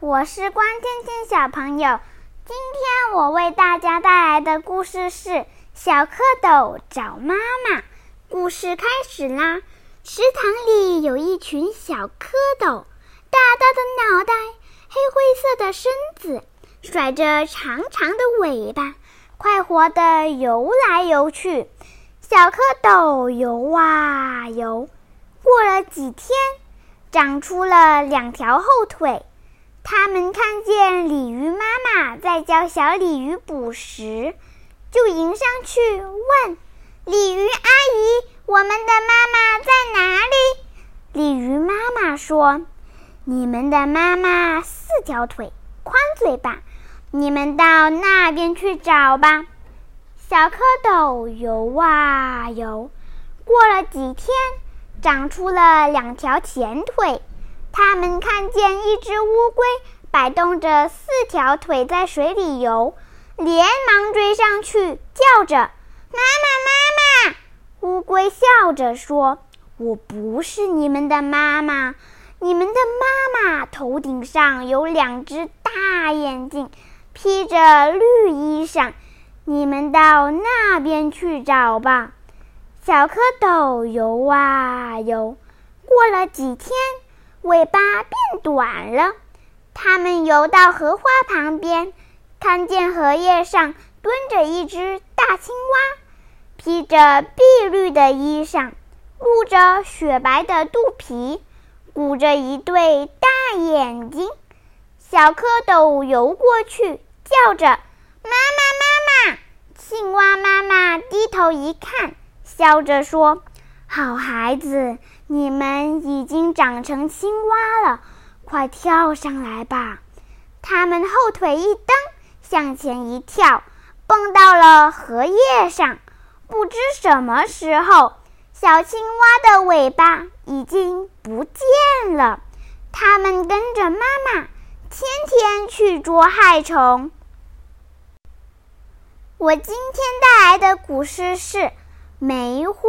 我是关天天小朋友。今天我为大家带来的故事是《小蝌蚪找妈妈》。故事开始啦！池塘里有一群小蝌蚪，大大的脑袋，黑灰色的身子，甩着长长的尾巴，快活地游来游去。小蝌蚪游啊游，过了几天，长出了两条后腿。他们看见鲤鱼妈妈在教小鲤鱼捕食，就迎上去问：“鲤鱼阿姨，我们的妈妈在哪里？”鲤鱼妈妈说：“你们的妈妈四条腿，宽嘴巴，你们到那边去找吧。”小蝌蚪游啊游，过了几天，长出了两条前腿。他们看见一只乌龟摆动着四条腿在水里游，连忙追上去，叫着：“妈妈，妈妈！”乌龟笑着说：“我不是你们的妈妈，你们的妈妈头顶上有两只大眼睛，披着绿衣裳，你们到那边去找吧。”小蝌蚪游啊游，过了几天。尾巴变短了，它们游到荷花旁边，看见荷叶上蹲着一只大青蛙，披着碧绿的衣裳，露着雪白的肚皮，鼓着一对大眼睛。小蝌蚪游过去，叫着：“妈妈，妈妈！”青蛙妈妈低头一看，笑着说。好孩子，你们已经长成青蛙了，快跳上来吧！他们后腿一蹬，向前一跳，蹦到了荷叶上。不知什么时候，小青蛙的尾巴已经不见了。他们跟着妈妈，天天去捉害虫。我今天带来的古诗是梅花。